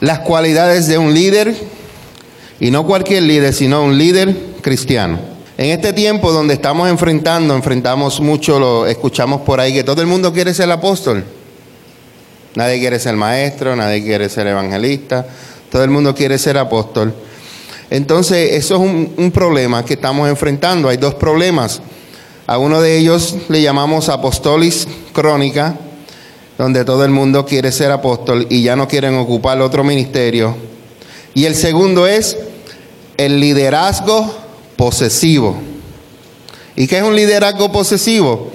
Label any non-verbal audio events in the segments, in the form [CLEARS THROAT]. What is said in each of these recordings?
las cualidades de un líder, y no cualquier líder, sino un líder cristiano. En este tiempo donde estamos enfrentando, enfrentamos mucho, lo escuchamos por ahí que todo el mundo quiere ser apóstol. Nadie quiere ser maestro, nadie quiere ser evangelista, todo el mundo quiere ser apóstol. Entonces, eso es un, un problema que estamos enfrentando. Hay dos problemas. A uno de ellos le llamamos apostolis crónica, donde todo el mundo quiere ser apóstol y ya no quieren ocupar otro ministerio. Y el segundo es el liderazgo posesivo. ¿Y qué es un liderazgo posesivo?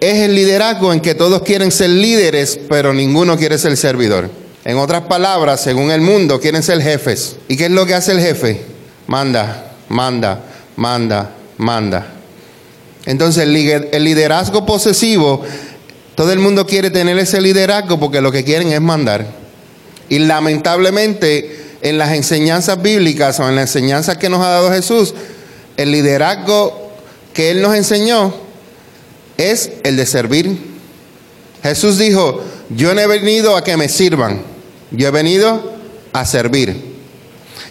Es el liderazgo en que todos quieren ser líderes, pero ninguno quiere ser servidor. En otras palabras, según el mundo, quieren ser jefes. ¿Y qué es lo que hace el jefe? Manda, manda, manda, manda. Entonces el liderazgo posesivo, todo el mundo quiere tener ese liderazgo porque lo que quieren es mandar. Y lamentablemente en las enseñanzas bíblicas o en las enseñanzas que nos ha dado Jesús, el liderazgo que Él nos enseñó es el de servir. Jesús dijo, yo no he venido a que me sirvan, yo he venido a servir.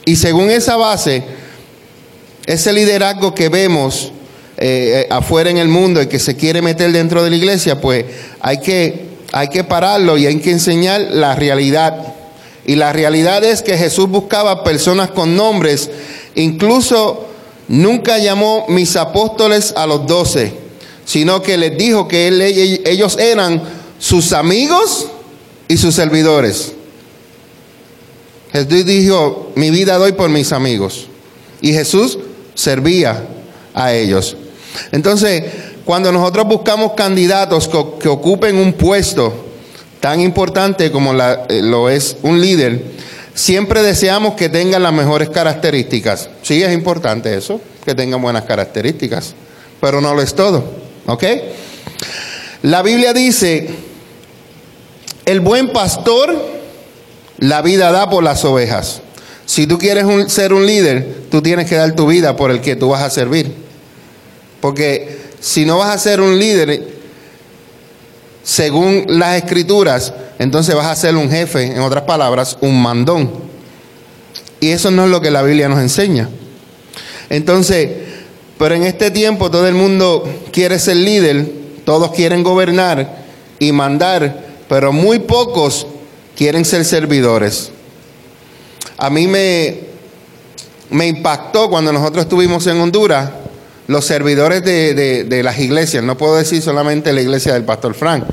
Y según esa base, ese liderazgo que vemos eh, eh, afuera en el mundo y que se quiere meter dentro de la iglesia, pues hay que, hay que pararlo y hay que enseñar la realidad. Y la realidad es que Jesús buscaba personas con nombres, incluso nunca llamó mis apóstoles a los doce, sino que les dijo que él, ellos eran sus amigos y sus servidores. Jesús dijo, mi vida doy por mis amigos. Y Jesús servía a ellos. Entonces, cuando nosotros buscamos candidatos que, ocupen un puesto, tan importante como eh, lo es un líder, siempre deseamos que tengan las mejores características. Sí, es importante eso, que tengan buenas características, pero no lo es todo. ¿Ok? La Biblia dice, el buen pastor la vida da por las ovejas. Si tú quieres ser un líder, tú tienes que dar tu vida por el que tú vas a servir. Porque si no vas a ser un líder, según las escrituras, entonces vas a ser un jefe, en otras palabras, un mandón. Y eso no es lo que la Biblia nos enseña. Entonces, pero en este tiempo todo el mundo quiere ser líder, todos quieren gobernar y mandar, pero muy pocos quieren ser servidores. A mí me, me impactó cuando nosotros estuvimos en Honduras los servidores de, las iglesias, no puedo decir solamente la iglesia del pastor Frank,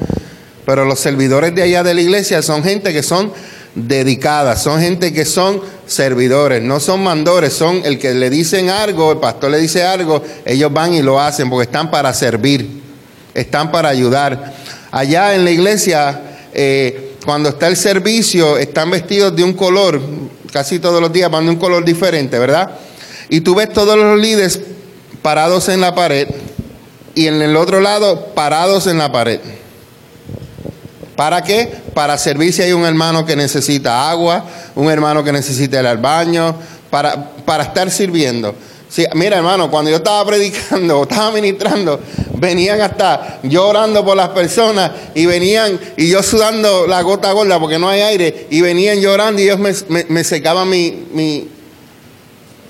pero los servidores de allá de la iglesia son gente que son dedicadas, son gente que son servidores, no son mandores, son el que le dicen algo, el pastor le dice algo, ellos van y lo hacen porque están para servir, están para ayudar. Allá en la iglesia, eh, cuando está el servicio, están vestidos de un color, casi todos los días van de un color diferente, ¿verdad? Y tú ves todos los líderes parados en la pared y en el otro lado parados en la pared. ¿Para qué? Para servir si hay un hermano que necesita agua, un hermano que necesita ir al baño, para, para estar sirviendo. mira hermano, cuando yo estaba [LAUGHS] predicando o estaba ministrando, venían hasta llorando por las personas y venían, y yo sudando la gota gorda porque no hay aire, y venían llorando y ellos me, me, secaban mi, mi,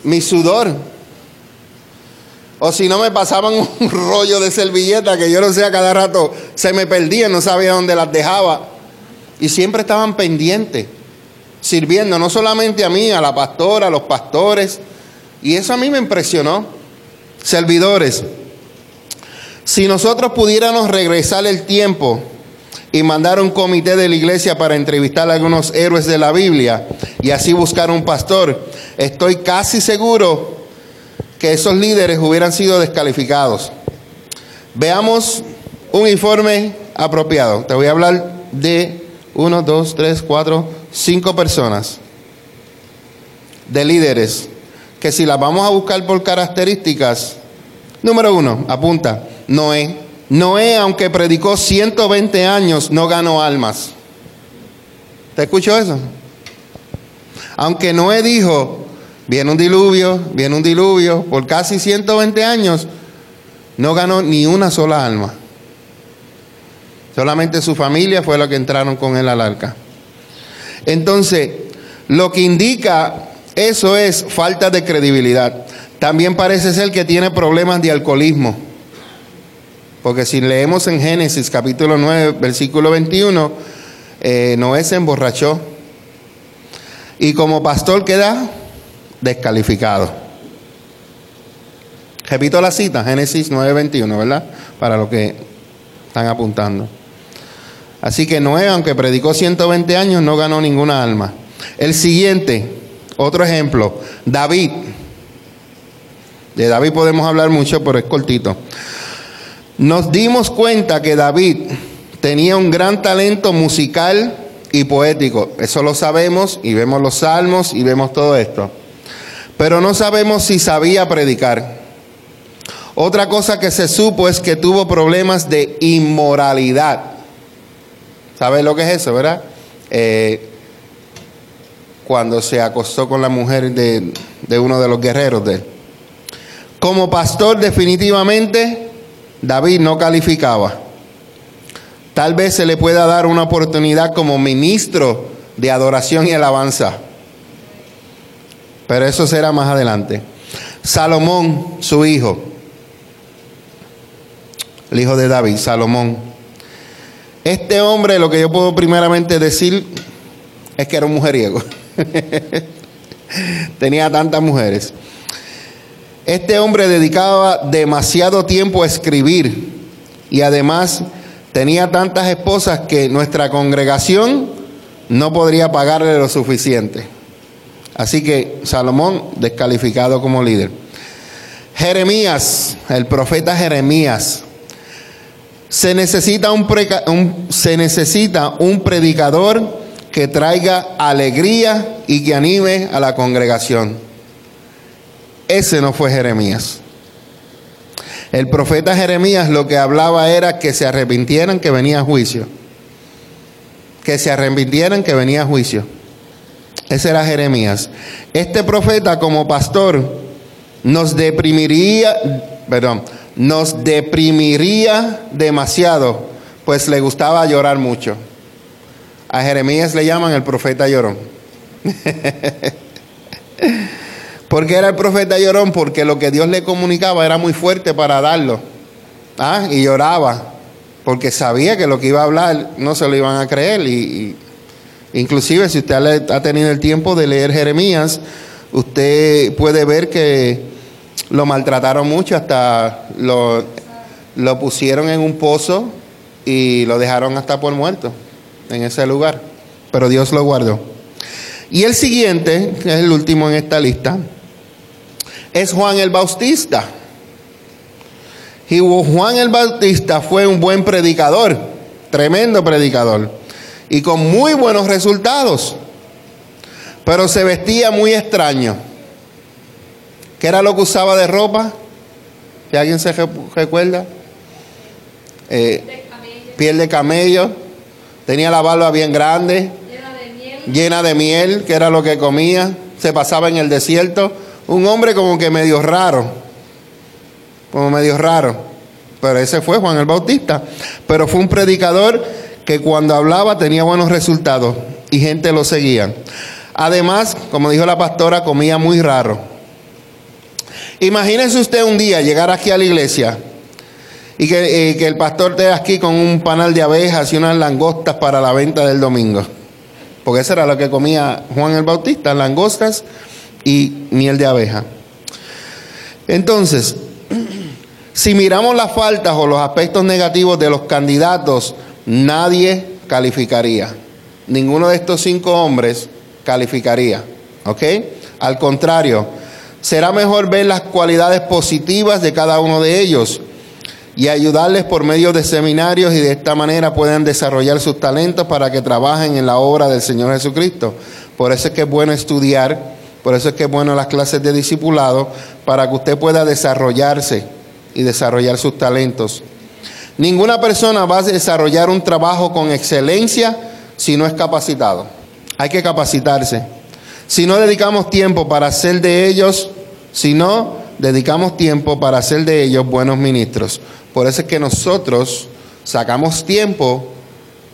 mi sudor. O si no me pasaban [LAUGHS] un rollo de servilleta que yo no sé, a cada rato se me perdía, no sabía dónde las dejaba. Y siempre estaban pendientes, sirviendo no solamente a mí, a la pastora, a los pastores. Y eso a mí me impresionó. Servidores, si nosotros pudiéramos regresar el tiempo y mandar un comité de la iglesia para entrevistar a algunos héroes de la Biblia y así buscar un pastor, estoy casi seguro que esos líderes hubieran sido descalificados. Veamos un informe apropiado. Te voy a hablar de uno, dos, tres, cuatro, cinco personas de líderes que si las vamos a buscar por características, número uno, apunta, Noé. Noé, aunque predicó 120 años, no ganó almas. ¿Te escuchó eso? Aunque Noé dijo, Viene un diluvio, viene un diluvio, por casi 120 años no ganó ni una sola alma. Solamente su familia fue la que entraron con él al arca. Entonces, Lo que indica eso es falta de credibilidad. También parece ser que tiene problemas de alcoholismo. Porque si leemos en Génesis capítulo 9, versículo 21, eh, Noé se emborrachó. Y como pastor queda descalificado. Repito la cita, Génesis 9, 21, ¿verdad? Para lo que están apuntando. Así que Noé, aunque predicó 120 años, no ganó ninguna alma. El siguiente, otro ejemplo, David. De David podemos hablar mucho, pero es cortito. Nos dimos cuenta que David tenía un gran talento musical y poético. Eso lo sabemos y vemos los salmos y vemos todo esto. Pero no sabemos si sabía predicar. Otra cosa que se supo es que tuvo problemas de inmoralidad. ¿Sabes lo que es eso, verdad? Eh, cuando se acostó con la mujer de, de uno de los guerreros de él. Como pastor definitivamente David no calificaba. Tal vez se le pueda dar una oportunidad como ministro de adoración y alabanza. Pero eso será más adelante. Salomón, su hijo, el hijo de David, Salomón. Este hombre, lo que yo puedo primeramente decir es que era un mujeriego. [LAUGHS] Tenía tantas mujeres. Este hombre dedicaba demasiado tiempo a escribir y además tenía tantas esposas que nuestra congregación no podría pagarle lo suficiente. Así que Salomón descalificado como líder. Jeremías, el profeta Jeremías. Se necesita un, se necesita un predicador que traiga alegría y que anime a la congregación. Ese no fue Jeremías. El profeta Jeremías lo que hablaba era que se arrepintieran que venía juicio. Que se arrepintieran que venía juicio. Ese era Jeremías. Este profeta como pastor nos deprimiría, perdón, nos deprimiría demasiado, pues le gustaba llorar mucho. A Jeremías le llaman el profeta llorón. [LAUGHS] ¿Por qué era el profeta llorón? Porque lo que Dios le comunicaba era muy fuerte para darlo. ¿Ah? Y lloraba. Porque sabía que lo que iba a hablar no se lo iban a creer. Y, inclusive si usted ha tenido el tiempo de leer Jeremías, usted puede ver que lo maltrataron mucho, hasta lo, pusieron en un pozo y lo dejaron hasta por muerto en ese lugar. Pero Dios lo guardó. Y el siguiente, que es el último en esta lista, es Juan el Bautista. Y Juan el Bautista fue un buen predicador, tremendo predicador, y con muy buenos resultados, pero se vestía muy extraño. ¿Qué era lo que usaba de ropa? Si alguien se recuerda. Eh, piel de camello. Tenía la barba bien grande. Llena de, miel. llena de miel, que era lo que comía. Se pasaba en el desierto un hombre como que medio raro, como medio raro, pero ese fue Juan el Bautista, pero fue un predicador que cuando hablaba tenía buenos resultados y gente lo seguía. Además, como dijo la pastora, comía muy raro. Imagínense usted un día llegar aquí a la iglesia y que, eh, el pastor esté aquí con un panal de abejas y unas langostas para la venta del domingo. Porque eso era lo que comía Juan el Bautista, langostas y miel de abeja. Entonces, [CLEARS THROAT] si miramos las faltas o los aspectos negativos de los candidatos, nadie calificaría. Ninguno de estos cinco hombres calificaría. ¿Ok? Al contrario, será mejor ver las cualidades positivas de cada uno de ellos y ayudarles por medio de seminarios y de esta manera puedan desarrollar sus talentos para que trabajen en la obra del Señor Jesucristo. Por eso es que es bueno estudiar por eso es que es bueno las clases de discipulado para que usted pueda desarrollarse y desarrollar sus talentos. Ninguna persona va a desarrollar un trabajo con excelencia si no es capacitado. Hay que capacitarse. Si no dedicamos tiempo para hacer de ellos, si no dedicamos tiempo para hacer de ellos buenos ministros. Por eso es que nosotros sacamos tiempo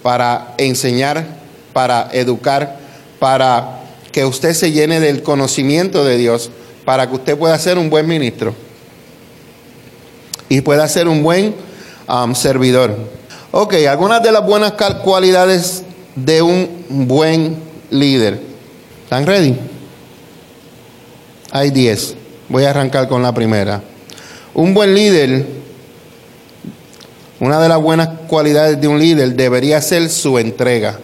para enseñar, para educar, para que usted se llene del conocimiento de Dios para que usted pueda ser un buen ministro y pueda ser un buen um, servidor. Ok, algunas de las buenas cualidades de un buen líder. ¿Están ready? Hay 10. Voy a arrancar con la primera. Un buen líder, una de las buenas cualidades de un líder debería ser su entrega.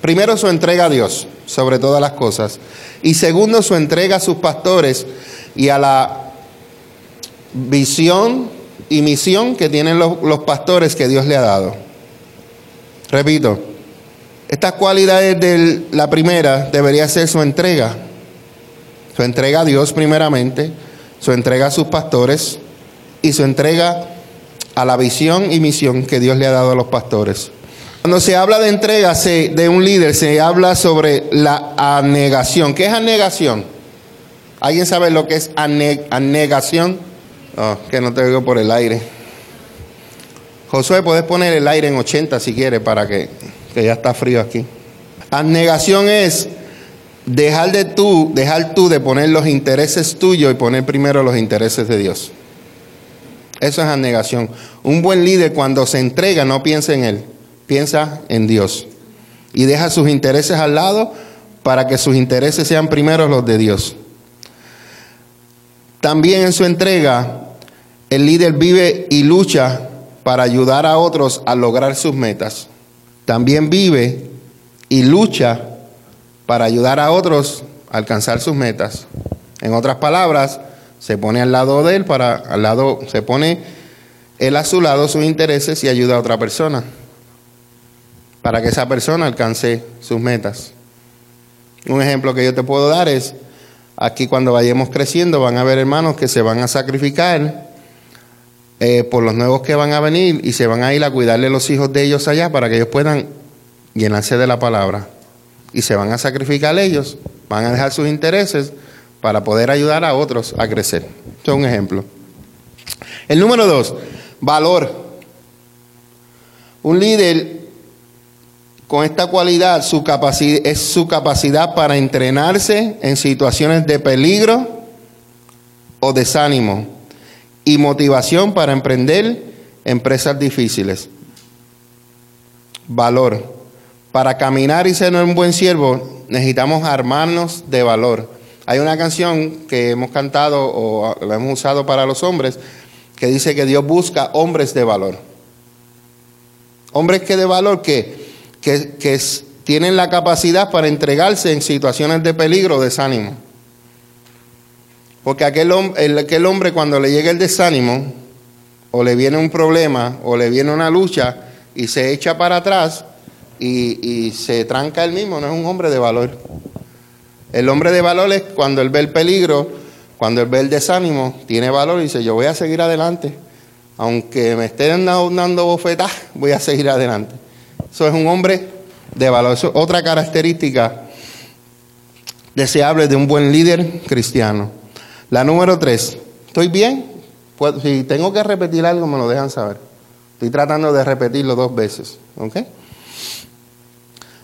Primero su entrega a Dios, sobre todas las cosas. Y segundo su entrega a sus pastores y a la visión y misión que tienen los, pastores que Dios le ha dado. Repito, estas cualidades de la primera debería ser su entrega. Su entrega a Dios primeramente, su entrega a sus pastores y su entrega a la visión y misión que Dios le ha dado a los pastores. Cuando se habla de entrega de un líder, se habla sobre la anegación. ¿Qué es anegación? ¿Alguien sabe lo que es anegación? Oh, que no te oigo por el aire. Josué, puedes poner el aire en 80 si quieres para que, que ya está frío aquí. Anegación es dejar de tú, dejar tú de poner los intereses tuyos y poner primero los intereses de Dios. Eso es anegación. Un buen líder cuando se entrega no piensa en él, piensa en Dios. Y deja sus intereses al lado para que sus intereses sean primero los de Dios. También en su entrega, el líder vive y lucha para ayudar a otros a lograr sus metas. También vive y lucha para ayudar a otros a alcanzar sus metas. En otras palabras, se pone al lado de él para al lado se pone él a su lado sus intereses y ayuda a otra persona para que esa persona alcance sus metas. Un ejemplo que yo te puedo dar es aquí cuando vayamos creciendo van a haber hermanos que se van a sacrificar eh, por los nuevos que van a venir y se van a ir a cuidarle los hijos de ellos allá para que ellos puedan llenarse de la palabra y se van a sacrificar ellos, van a dejar sus intereses para poder ayudar a otros a crecer. Esto es un ejemplo. El número dos, valor. Un líder con esta cualidad su capacidad, es su capacidad para entrenarse en situaciones de peligro o desánimo y motivación para emprender empresas difíciles. Valor. Para caminar y ser un buen siervo, necesitamos armarnos de valor. Hay una canción que hemos cantado o la hemos usado para los hombres que dice que Dios busca hombres de valor. Hombres que de valor que, que, tienen la capacidad para entregarse en situaciones de peligro o desánimo. Porque aquel, hombre cuando le llega el desánimo, o le viene un problema, o le viene una lucha, y se echa para atrás, y, se tranca él mismo, no es un hombre de valor. El hombre de valor es cuando él ve el peligro, cuando él ve el desánimo, tiene valor y dice, yo voy a seguir adelante. Aunque me estén dando bofetas, voy a seguir adelante. Eso es un hombre de valor. Eso es otra característica deseable de un buen líder cristiano. La número tres, ¿estoy bien? Si tengo que repetir algo, me lo dejan saber. Estoy tratando de repetirlo dos veces. ¿Ok?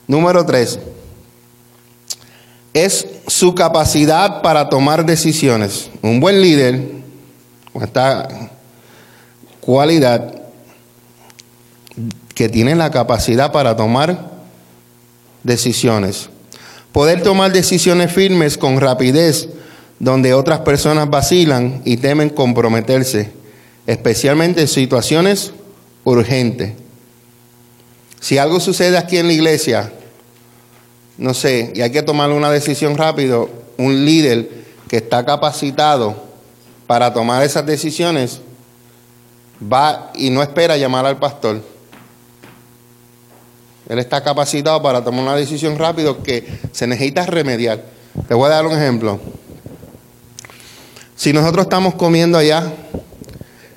Número tres, es su capacidad para tomar decisiones. Un buen líder, con esta cualidad, que tiene la capacidad para tomar decisiones. Poder tomar decisiones firmes con rapidez, donde otras personas vacilan y temen comprometerse, especialmente en situaciones urgentes. Si algo sucede aquí en la iglesia, no sé, y hay que tomar una decisión rápido, un líder que está capacitado para tomar esas decisiones va y no espera llamar al pastor. Él está capacitado para tomar una decisión rápido que se necesita remediar. Te voy a dar un ejemplo. Si nosotros estamos comiendo allá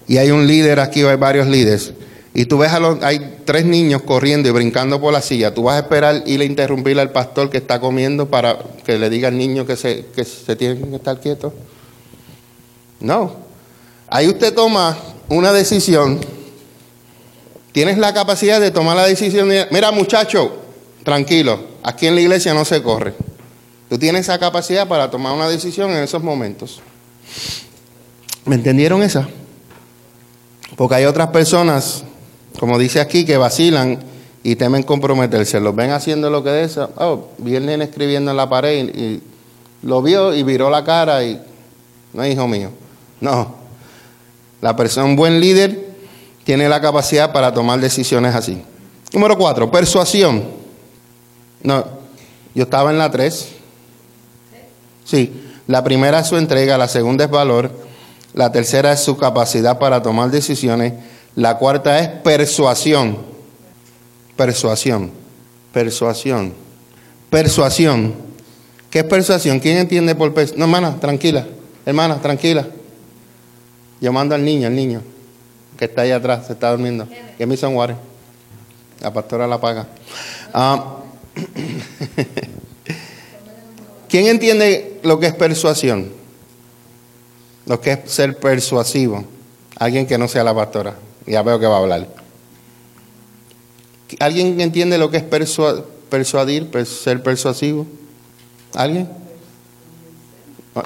y hay un líder aquí o hay varios líderes, y tú ves a los, hay tres niños corriendo y brincando por la silla, tú vas a esperar ir a interrumpir al pastor que está comiendo para que le diga al niño que se, tiene que estar quieto. No. Ahí usted toma una decisión, tienes la capacidad de tomar la decisión, de, mira muchacho, tranquilo, aquí en la iglesia no se corre. Tú tienes esa capacidad para tomar una decisión en esos momentos. ¿Me entendieron esa? Porque hay otras personas, como dice aquí, que vacilan y temen comprometerse. Los ven haciendo lo que de eso. Oh, vi escribiendo en la pared y, lo vio y viró la cara y no es hijo mío. No. La persona, un buen líder, tiene la capacidad para tomar decisiones así. Número cuatro, persuasión. No, yo estaba en la tres. Sí, la primera es su entrega, la segunda es valor, la tercera es su capacidad para tomar decisiones, la cuarta es persuasión. Persuasión, persuasión, persuasión. ¿Qué es persuasión? ¿Quién entiende por persuasión? No, hermana, tranquila, hermana, tranquila. Yo mando al niño, al niño, que está ahí atrás, se está durmiendo. Que me water. La pastora la paga. Ah, [CLEARS THROAT] ¿Quién entiende lo que es persuasión? Lo que es ser persuasivo. Alguien que no sea la pastora. Ya veo que va a hablar. ¿Alguien entiende lo que es persuadir, ser persuasivo? ¿Alguien?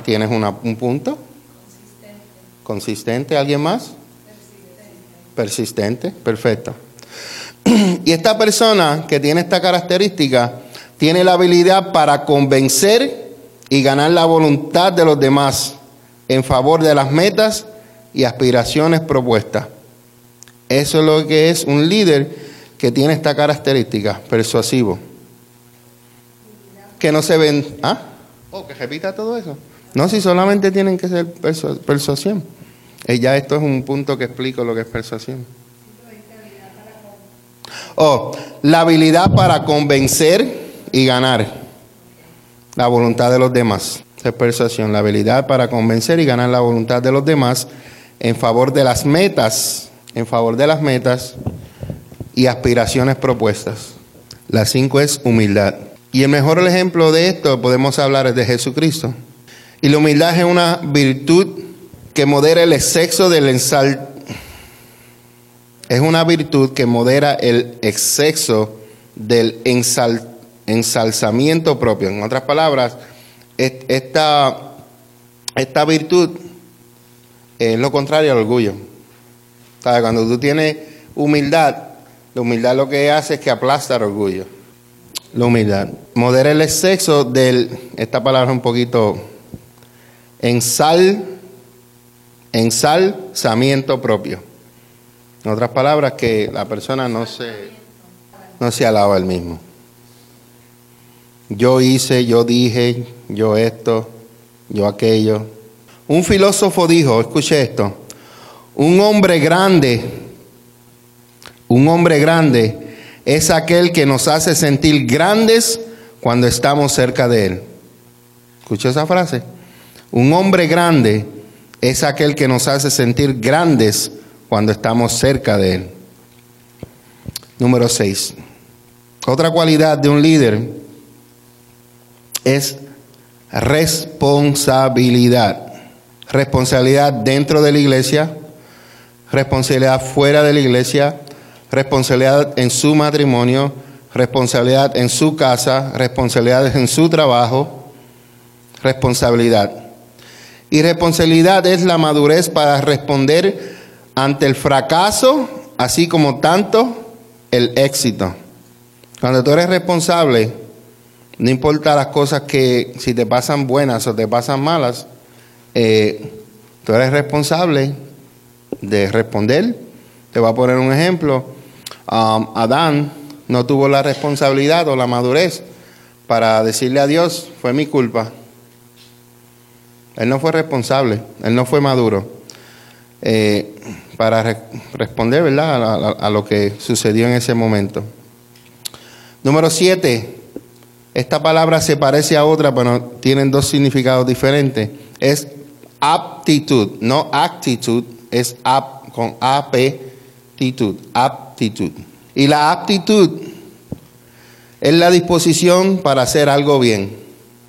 ¿Tienes un punto? Consistente. ¿Consistente? ¿Alguien más? Persistente. Persistente, perfecto. [CLEARS THROAT] Y esta persona que tiene esta característica tiene la habilidad para convencer y ganar la voluntad de los demás en favor de las metas y aspiraciones propuestas. Eso es lo que es un líder que tiene esta característica, persuasivo. Que no se ven... ¿Ah? Oh, que repita todo eso. No, si solamente tienen que ser persuasión. Eh, ya esto es un punto que explico lo que es persuasión. Oh, la habilidad para convencer y ganar la voluntad de los demás. Es persuasión, la habilidad para convencer y ganar la voluntad de los demás en favor de las metas, en favor de las metas y aspiraciones propuestas. La cinco es humildad. Y el mejor ejemplo de esto podemos hablar es de Jesucristo. Y la humildad es una virtud que modera el exceso del ensal. Es una virtud que modera el exceso del ensal ensalzamiento propio. En otras palabras, esta, esta virtud es lo contrario al orgullo. Cuando tú tienes humildad, la humildad lo que hace es que aplasta el orgullo. La humildad. Modera el exceso del, esta palabra un poquito, ensal, ensalzamiento propio. En otras palabras, que la persona no se, no se alaba el mismo. Yo hice, yo dije, yo esto, yo aquello. Un filósofo dijo, escuche esto, un hombre grande, un hombre grande es aquel que nos hace sentir grandes cuando estamos cerca de él. ¿Escuchó esa frase? Un hombre grande es aquel que nos hace sentir grandes cuando estamos cerca de él. Número 6. Otra cualidad de un líder es responsabilidad. Responsabilidad dentro de la iglesia, responsabilidad fuera de la iglesia, responsabilidad en su matrimonio, responsabilidad en su casa, responsabilidad en su trabajo, responsabilidad. Y responsabilidad es la madurez para responder ante el fracaso, así como tanto el éxito. Cuando tú eres responsable, no importa las cosas que, si te pasan buenas o te pasan malas, eh, tú eres responsable de responder. Te voy a poner un ejemplo. Um, Adán no tuvo la responsabilidad o la madurez para decirle a Dios, fue mi culpa. Él no fue responsable, él no fue maduro eh, para responder ¿verdad? a lo que sucedió en ese momento. Número siete, esta palabra se parece a otra, pero tienen dos significados diferentes. Es aptitud, no actitud, es ap, con aptitud, aptitud. Y la aptitud es la disposición para hacer algo bien.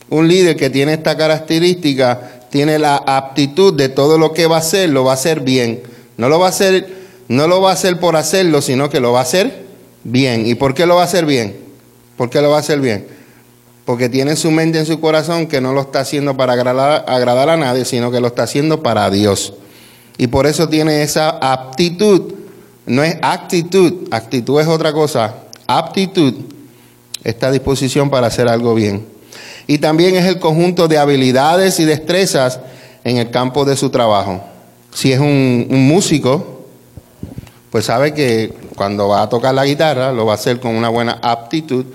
Un líder que tiene esta característica tiene la aptitud de todo lo que va a hacer, lo va a hacer bien. No lo va a hacer, no lo va a hacer por hacerlo, sino que lo va a hacer bien. ¿Y por qué lo va a hacer bien? ¿Por qué lo va a hacer bien? Porque tiene su mente en su corazón que no lo está haciendo para agradar, a nadie, sino que lo está haciendo para Dios. Y por eso tiene esa aptitud, no es actitud, actitud es otra cosa, aptitud, esta disposición para hacer algo bien. Y también es el conjunto de habilidades y destrezas en el campo de su trabajo. Si es un músico, pues sabe que cuando va a tocar la guitarra lo va a hacer con una buena aptitud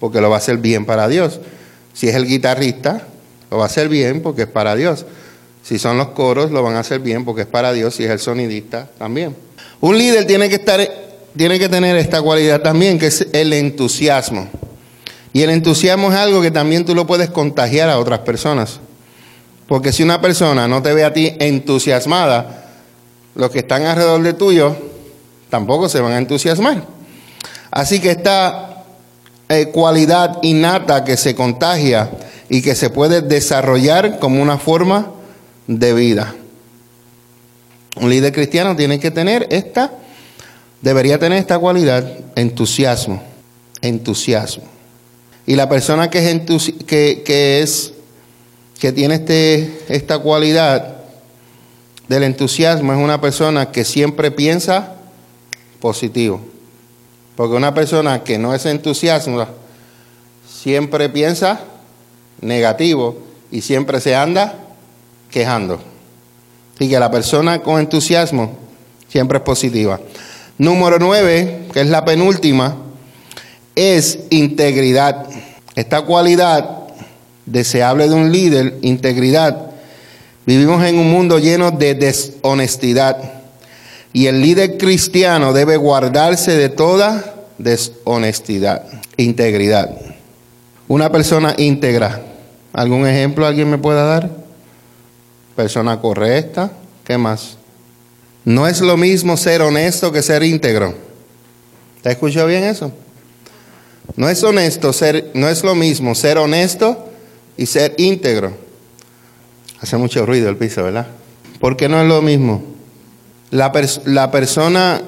porque lo va a hacer bien para Dios. Si es el guitarrista, lo va a hacer bien porque es para Dios. Si son los coros, lo van a hacer bien porque es para Dios. Si es el sonidista, también. Un líder tiene que, estar, tiene que tener esta cualidad también, que es el entusiasmo. Y el entusiasmo es algo que también tú lo puedes contagiar a otras personas. Porque si una persona no te ve a ti entusiasmada, los que están alrededor de tuyo tampoco se van a entusiasmar. Así que esta eh, cualidad innata que se contagia y que se puede desarrollar como una forma de vida. Un líder cristiano tiene que tener esta, debería tener esta cualidad, entusiasmo, entusiasmo. Y la persona que es, que, que, es, que tiene este, esta cualidad del entusiasmo es una persona que siempre piensa positivo. Porque una persona que no es entusiasmo siempre piensa negativo y siempre se anda quejando. Y que la persona con entusiasmo siempre es positiva. Número nueve, que es la penúltima, es integridad. Esta cualidad deseable de un líder, integridad. Vivimos en un mundo lleno de deshonestidad. Y el líder cristiano debe guardarse de toda deshonestidad, integridad. Una persona íntegra. ¿Algún ejemplo alguien me pueda dar? Persona correcta. ¿Qué más? No es lo mismo ser honesto que ser íntegro. ¿Te escuchó bien eso? No es honesto ser, no es lo mismo ser honesto y ser íntegro. Hace mucho ruido el piso, ¿verdad? ¿Por qué no es lo mismo? La, la persona,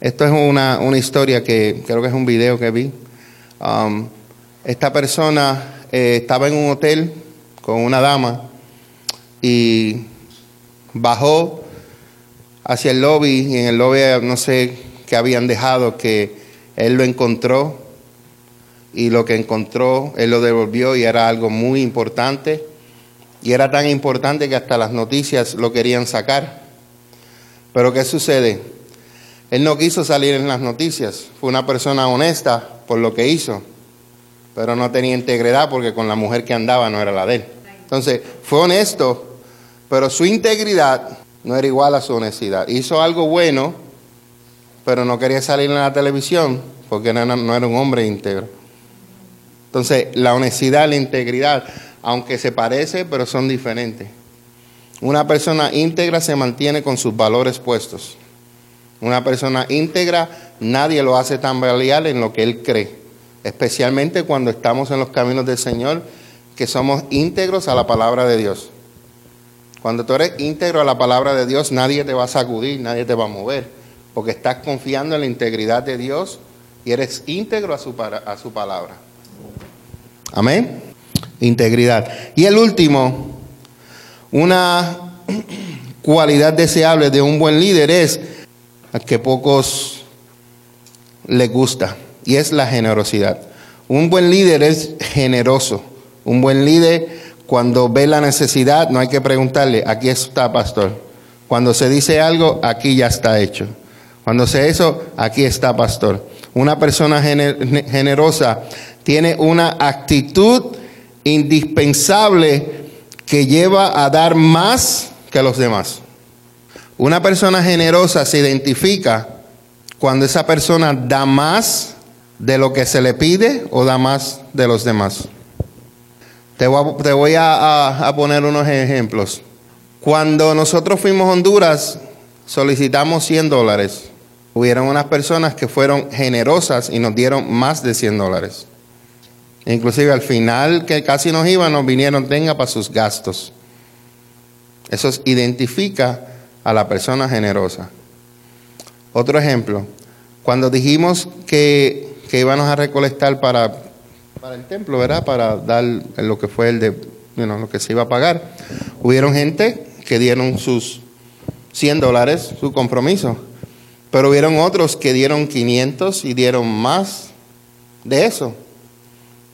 esto es una, una, historia que creo que es un video que vi. Um, esta persona eh, estaba en un hotel con una dama y bajó hacia el lobby y en el lobby no sé qué habían dejado que él lo encontró y lo que encontró él lo devolvió y era algo muy importante y era tan importante que hasta las noticias lo querían sacar. Pero ¿qué sucede? Él no quiso salir en las noticias. Fue una persona honesta por lo que hizo. Pero no tenía integridad porque con la mujer que andaba no era la de él. Entonces, fue honesto, pero su integridad no era igual a su honestidad. Hizo algo bueno, pero no quería salir en la televisión porque no, era un hombre íntegro. Entonces, la honestidad, la integridad aunque se parece, pero son diferentes. Una persona íntegra se mantiene con sus valores puestos. Una persona íntegra nadie lo hace tambalear en lo que él cree, especialmente cuando estamos en los caminos del Señor, que somos íntegros a la palabra de Dios. Cuando tú eres íntegro a la palabra de Dios, nadie te va a sacudir, nadie te va a mover, porque estás confiando en la integridad de Dios y eres íntegro a su, a su palabra. Amén integridad. Y el último, una cualidad deseable de un buen líder es que pocos les gusta, y es la generosidad. Un buen líder es generoso. Un buen líder, cuando ve la necesidad, no hay que preguntarle, aquí está, pastor. Cuando se dice algo, aquí ya está hecho. Cuando se eso, aquí está, pastor. Una persona generosa tiene una actitud indispensable que lleva a dar más que los demás. Una persona generosa se identifica cuando esa persona da más de lo que se le pide o da más de los demás. Te voy, a, poner unos ejemplos. Cuando nosotros fuimos a Honduras, solicitamos 100 dólares. Hubieron unas personas que fueron generosas y nos dieron más de 100 dólares. Inclusive al final que casi nos iban, nos vinieron, tenga para sus gastos. Eso identifica a la persona generosa. Otro ejemplo, cuando dijimos que, que íbamos a recolectar para, para el templo, ¿verdad? Para dar lo que fue el de, bueno, lo que se iba a pagar. Hubieron gente que dieron sus 100 dólares, su compromiso, pero hubieron otros que dieron 500 y dieron más de eso.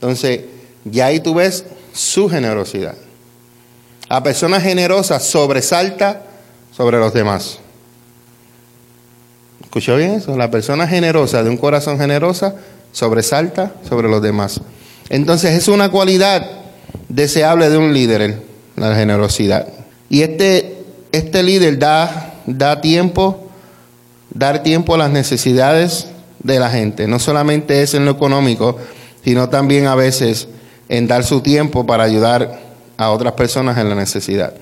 Entonces, ya ahí tú ves su generosidad. La persona generosa sobresalta sobre los demás. ¿Escuchó bien eso? La persona generosa, de un corazón generosa, sobresalta sobre los demás. Entonces es una cualidad deseable de un líder, la generosidad. Y este, este líder da, da tiempo, dar tiempo a las necesidades de la gente. No solamente es en lo económico, sino también a veces en dar su tiempo para ayudar a otras personas en la necesidad.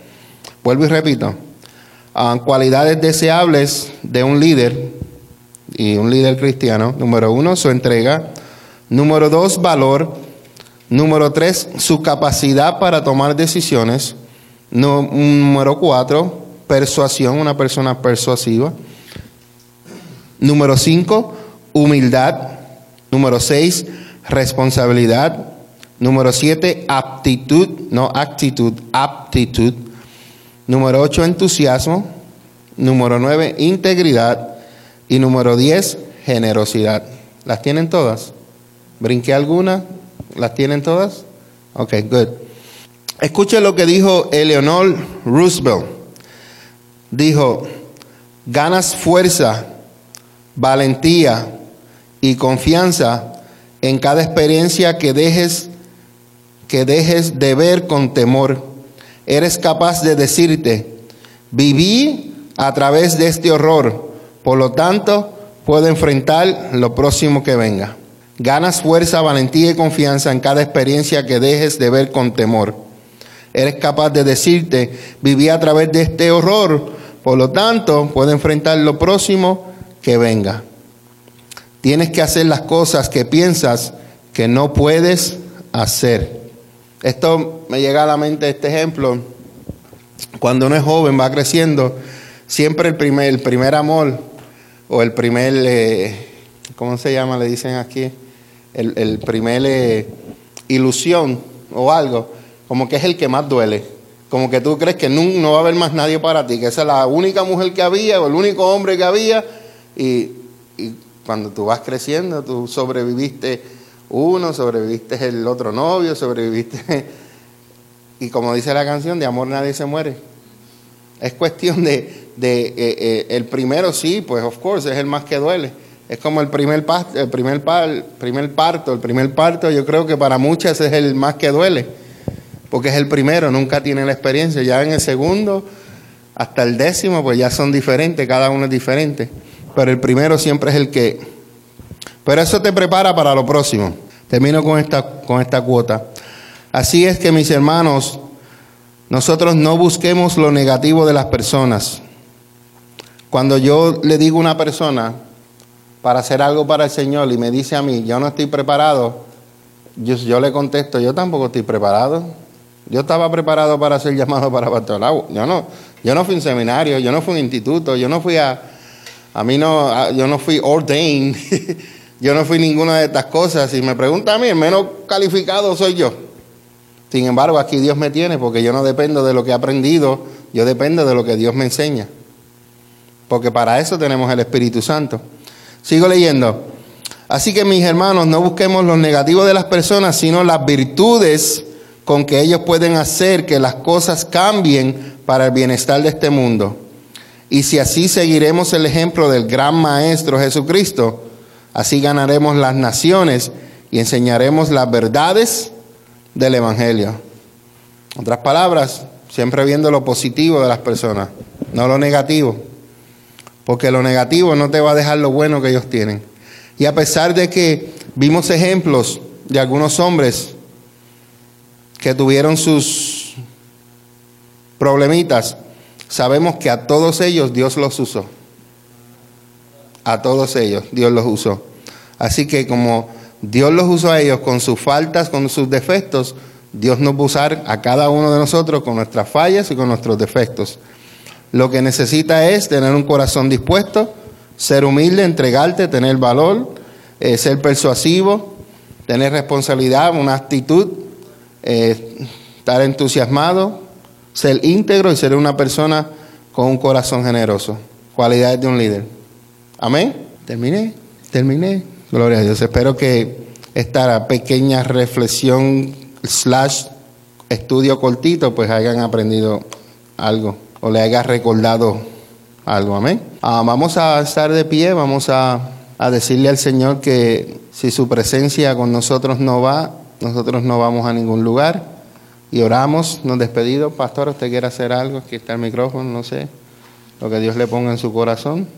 Vuelvo y repito, cualidades deseables de un líder y un líder cristiano. Número uno, su entrega. Número dos, valor. Número tres, su capacidad para tomar decisiones. número cuatro, persuasión, una persona persuasiva. Número cinco, humildad. Número seis, responsabilidad. Número siete, aptitud, no actitud, aptitud. Número ocho, entusiasmo. Número nueve, integridad. Y número 10, generosidad. ¿Las tienen todas? ¿Brinqué alguna? ¿Las tienen todas? Ok, good. Escuche lo que dijo Eleanor Roosevelt. Dijo, ganas fuerza, valentía y confianza en cada experiencia que dejes que dejes de ver con temor. Eres capaz de decirte, viví a través de este horror por lo tanto, puedo enfrentar lo próximo que venga. Ganas fuerza, valentía y confianza en cada experiencia que dejes de ver con temor. Eres capaz de decirte, viví a través de este horror, por lo tanto, puedo enfrentar lo próximo que venga. Tienes que hacer las cosas que piensas que no puedes hacer. Esto me llega a la mente este ejemplo. Cuando uno es joven, va creciendo, siempre el primer, amor o el primer, eh, ¿cómo se llama? Le dicen aquí, el, primer eh, ilusión o algo, como que es el que más duele. Como que tú crees que no, no, va a haber más nadie para ti, que esa es la única mujer que había o el único hombre que había. Y cuando tú vas creciendo, tú sobreviviste uno, sobreviviste el otro novio, sobreviviste... [LAUGHS] Y como dice la canción, de amor nadie se muere. Es cuestión de, de eh, eh, el primero sí, pues of course, es el más que duele. Es como el primer, el primer, primer parto, el primer parto yo creo que para muchas es el más que duele, porque es el primero, nunca tiene la experiencia. Ya en el segundo hasta el décimo, pues ya son diferentes, cada uno es diferente. Pero el primero siempre es el que... Pero eso te prepara para lo próximo. Termino con esta, con esta cuota. Así es que mis hermanos, nosotros no busquemos lo negativo de las personas. Cuando yo le digo a una persona para hacer algo para el Señor y me dice a mí, yo no estoy preparado, yo, le contesto, yo tampoco estoy preparado. Yo estaba preparado para ser [LAUGHS] llamado para pastorado. Yo no, yo no fui a un seminario, yo no fui a un instituto, yo no fui a, a mí no, yo no fui ordained, [LAUGHS] yo no fui ninguna de estas cosas. Si me pregunta a mí, el menos calificado soy yo. Sin embargo, aquí Dios me tiene porque yo no dependo de lo que he aprendido, yo dependo de lo que Dios me enseña porque para eso tenemos el Espíritu Santo. Sigo leyendo. Así que mis hermanos, no busquemos los negativos de las personas, sino las virtudes con que ellos pueden hacer que las cosas cambien para el bienestar de este mundo. Y si así seguiremos el ejemplo del gran Maestro Jesucristo, así ganaremos las naciones y enseñaremos las verdades del Evangelio. Otras palabras, siempre viendo lo positivo de las personas, no lo negativo porque lo negativo no te va a dejar lo bueno que ellos tienen. Y a pesar de que vimos ejemplos de algunos hombres que tuvieron sus problemitas, sabemos que a todos ellos Dios los usó. A todos ellos Dios los usó. Así que como Dios los usó a ellos con sus faltas, con sus defectos, Dios nos va a usar a cada uno de nosotros con nuestras fallas y con nuestros defectos. Lo que necesita es tener un corazón dispuesto, ser humilde, entregarte, tener valor, eh, ser persuasivo, tener responsabilidad, una actitud, eh, estar entusiasmado, ser íntegro y ser una persona con un corazón generoso. Cualidades de un líder. Amén. Terminé, terminé. Gloria a Dios. Espero que esta pequeña reflexión slash estudio cortito pues hayan aprendido algo o le haya recordado algo. Amén. Ah, vamos a estar de pie, vamos a, a decirle al Señor que si su presencia con nosotros no va, nosotros no vamos a ningún lugar. Y oramos, nos despedimos. Pastor, ¿usted quiere hacer algo? Aquí está el micrófono, no sé. Lo que Dios le ponga en su corazón.